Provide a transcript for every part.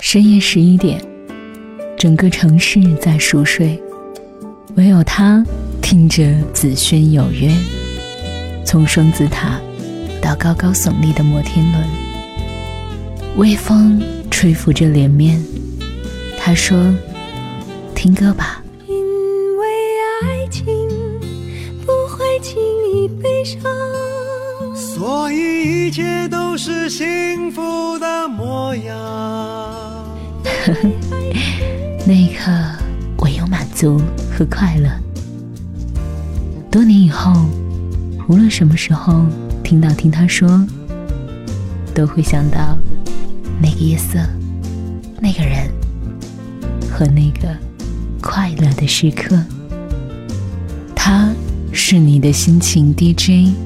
深夜十一点，整个城市在熟睡，唯有他听着紫轩有约。从双子塔到高高耸立的摩天轮，微风吹拂着脸面。他说：“听歌吧。”因为爱情不会轻易悲伤，所以一切都是幸福的模样。足和快乐。多年以后，无论什么时候听到听他说，都会想到那个夜色、那个人和那个快乐的时刻。他是你的心情 DJ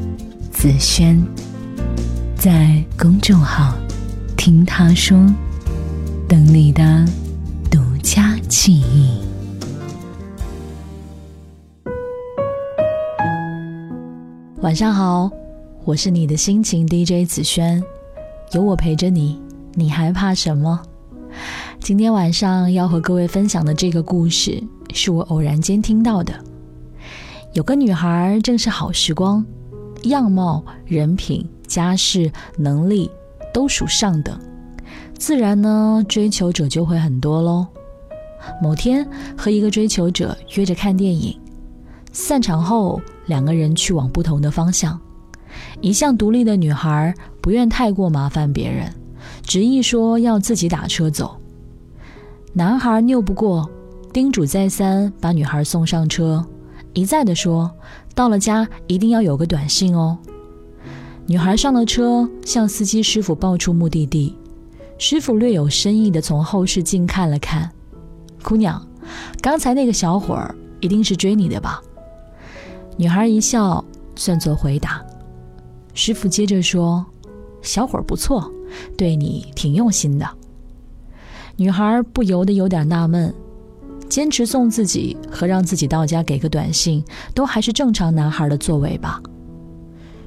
子轩，在公众号听他说。等你的独家记忆。晚上好，我是你的心情 DJ 子轩，有我陪着你，你还怕什么？今天晚上要和各位分享的这个故事，是我偶然间听到的。有个女孩正是好时光，样貌、人品、家世、能力都属上等。自然呢，追求者就会很多喽。某天和一个追求者约着看电影，散场后两个人去往不同的方向。一向独立的女孩不愿太过麻烦别人，执意说要自己打车走。男孩拗不过，叮嘱再三把女孩送上车，一再的说到了家一定要有个短信哦。女孩上了车，向司机师傅报出目的地。师傅略有深意的从后视镜看了看，姑娘，刚才那个小伙儿一定是追你的吧？女孩一笑，算作回答。师傅接着说：“小伙儿不错，对你挺用心的。”女孩不由得有点纳闷，坚持送自己和让自己到家给个短信，都还是正常男孩的作为吧。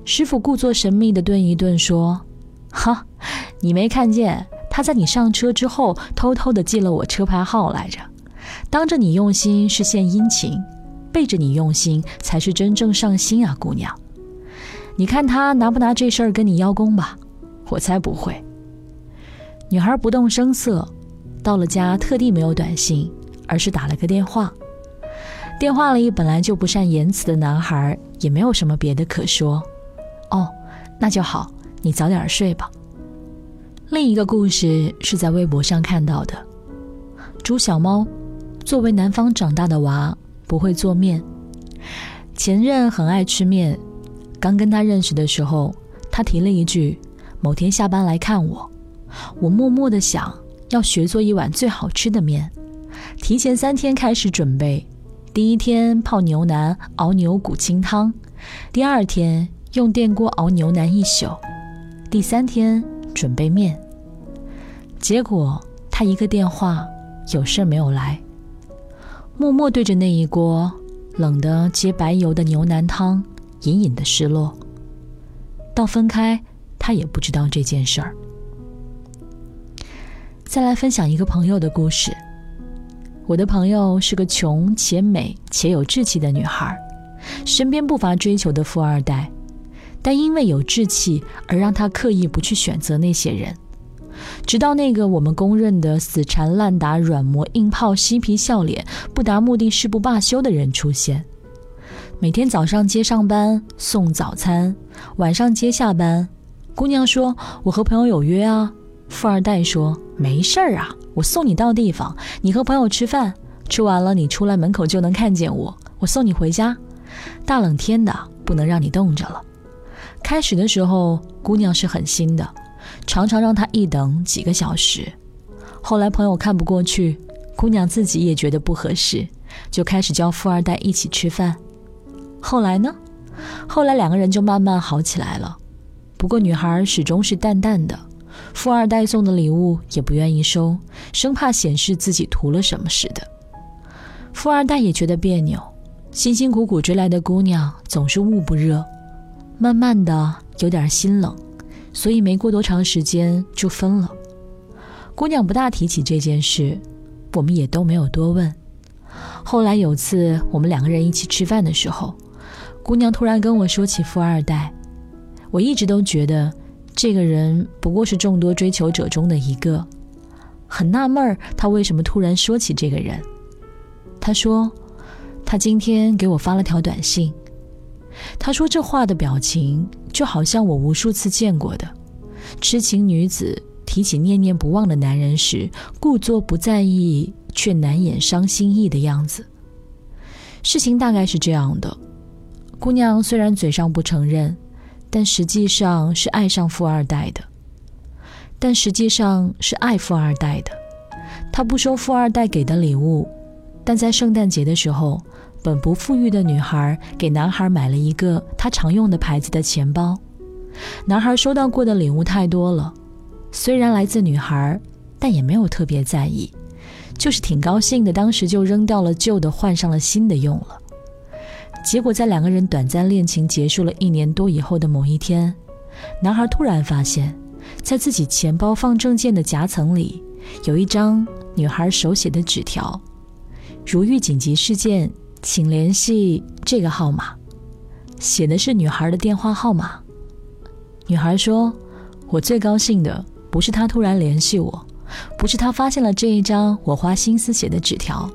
师傅故作神秘的顿一顿，说：“哈，你没看见？”他在你上车之后，偷偷的记了我车牌号来着。当着你用心是献殷勤，背着你用心才是真正上心啊，姑娘。你看他拿不拿这事儿跟你邀功吧？我才不会。女孩不动声色，到了家特地没有短信，而是打了个电话。电话里本来就不善言辞的男孩也没有什么别的可说。哦，那就好，你早点睡吧。另一个故事是在微博上看到的。朱小猫作为南方长大的娃，不会做面。前任很爱吃面，刚跟他认识的时候，他提了一句：“某天下班来看我。”我默默的想，要学做一碗最好吃的面，提前三天开始准备。第一天泡牛腩熬牛骨清汤，第二天用电锅熬牛腩一宿，第三天。准备面，结果他一个电话，有事没有来，默默对着那一锅冷的结白油的牛腩汤，隐隐的失落。到分开，他也不知道这件事儿。再来分享一个朋友的故事。我的朋友是个穷且美且有志气的女孩，身边不乏追求的富二代。但因为有志气，而让她刻意不去选择那些人，直到那个我们公认的死缠烂打、软磨硬泡、嬉皮笑脸、不达目的誓不罢休的人出现。每天早上接上班送早餐，晚上接下班。姑娘说：“我和朋友有约啊。”富二代说：“没事儿啊，我送你到地方，你和朋友吃饭，吃完了你出来门口就能看见我，我送你回家。大冷天的，不能让你冻着了。”开始的时候，姑娘是狠心的，常常让他一等几个小时。后来朋友看不过去，姑娘自己也觉得不合适，就开始叫富二代一起吃饭。后来呢？后来两个人就慢慢好起来了。不过女孩始终是淡淡的，富二代送的礼物也不愿意收，生怕显示自己图了什么似的。富二代也觉得别扭，辛辛苦苦追来的姑娘总是捂不热。慢慢的有点心冷，所以没过多长时间就分了。姑娘不大提起这件事，我们也都没有多问。后来有次我们两个人一起吃饭的时候，姑娘突然跟我说起富二代，我一直都觉得这个人不过是众多追求者中的一个，很纳闷儿她为什么突然说起这个人。她说，她今天给我发了条短信，她说这话的表情就好像我无数次见过的痴情女子。提起念念不忘的男人时，故作不在意却难掩伤心意的样子。事情大概是这样的：姑娘虽然嘴上不承认，但实际上是爱上富二代的，但实际上是爱富二代的。她不收富二代给的礼物，但在圣诞节的时候，本不富裕的女孩给男孩买了一个他常用的牌子的钱包。男孩收到过的礼物太多了。虽然来自女孩，但也没有特别在意，就是挺高兴的。当时就扔掉了旧的，换上了新的用了。结果在两个人短暂恋情结束了一年多以后的某一天，男孩突然发现，在自己钱包放证件的夹层里，有一张女孩手写的纸条：“如遇紧急事件，请联系这个号码。”写的是女孩的电话号码。女孩说：“我最高兴的。”不是他突然联系我，不是他发现了这一张我花心思写的纸条，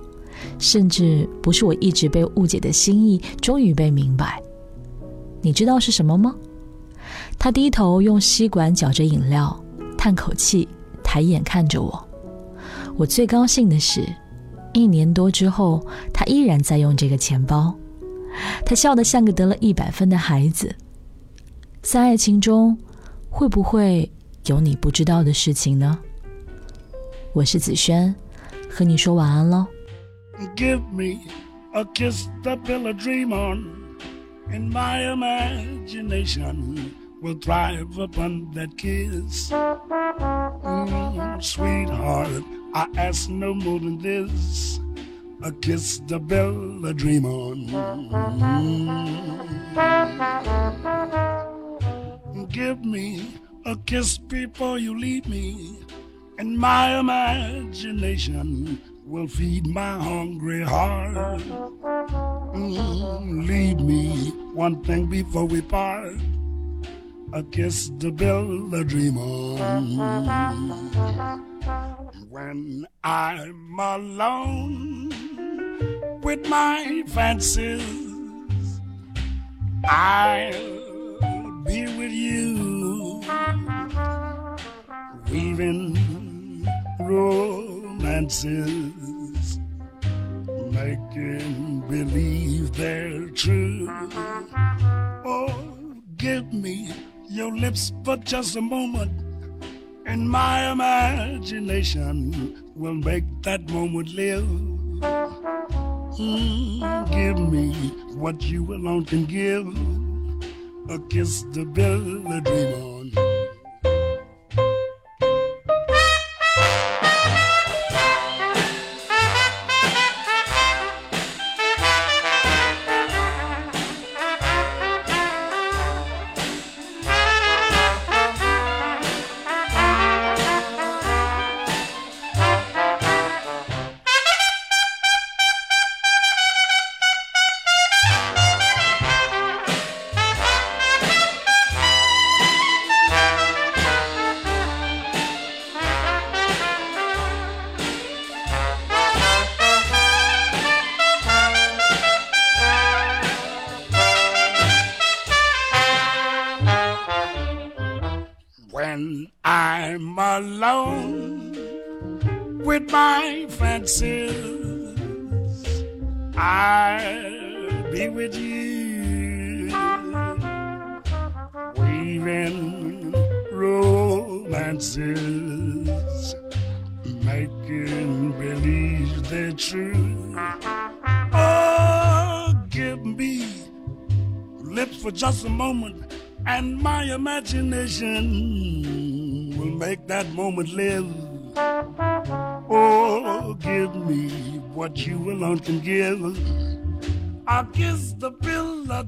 甚至不是我一直被误解的心意终于被明白。你知道是什么吗？他低头用吸管搅着饮料，叹口气，抬眼看着我。我最高兴的是，一年多之后，他依然在用这个钱包。他笑得像个得了一百分的孩子。在爱情中，会不会？有你不知道的事情呢。我是子轩，和你说晚安喽。Give me a kiss to build a dream on, and my imagination will thrive upon that kiss. Mm, sweetheart, I ask no more than this. A kiss to build a dream on. Give me a kiss before you leave me, and my imagination will feed my hungry heart. Mm, leave me one thing before we part a kiss to build a dream on. When I'm alone with my fancies, I'll be with you weaving romances, making believe they're true. Oh, give me your lips for just a moment, and my imagination will make that moment live. Mm, give me what you alone can give, a kiss to build a when I'm alone with my fancies. I'll be with you, weaving romances, making believe they're true. Oh, give me lips for just a moment and my imagination will make that moment live. Oh, give me what you alone can give. I'll kiss the pill of.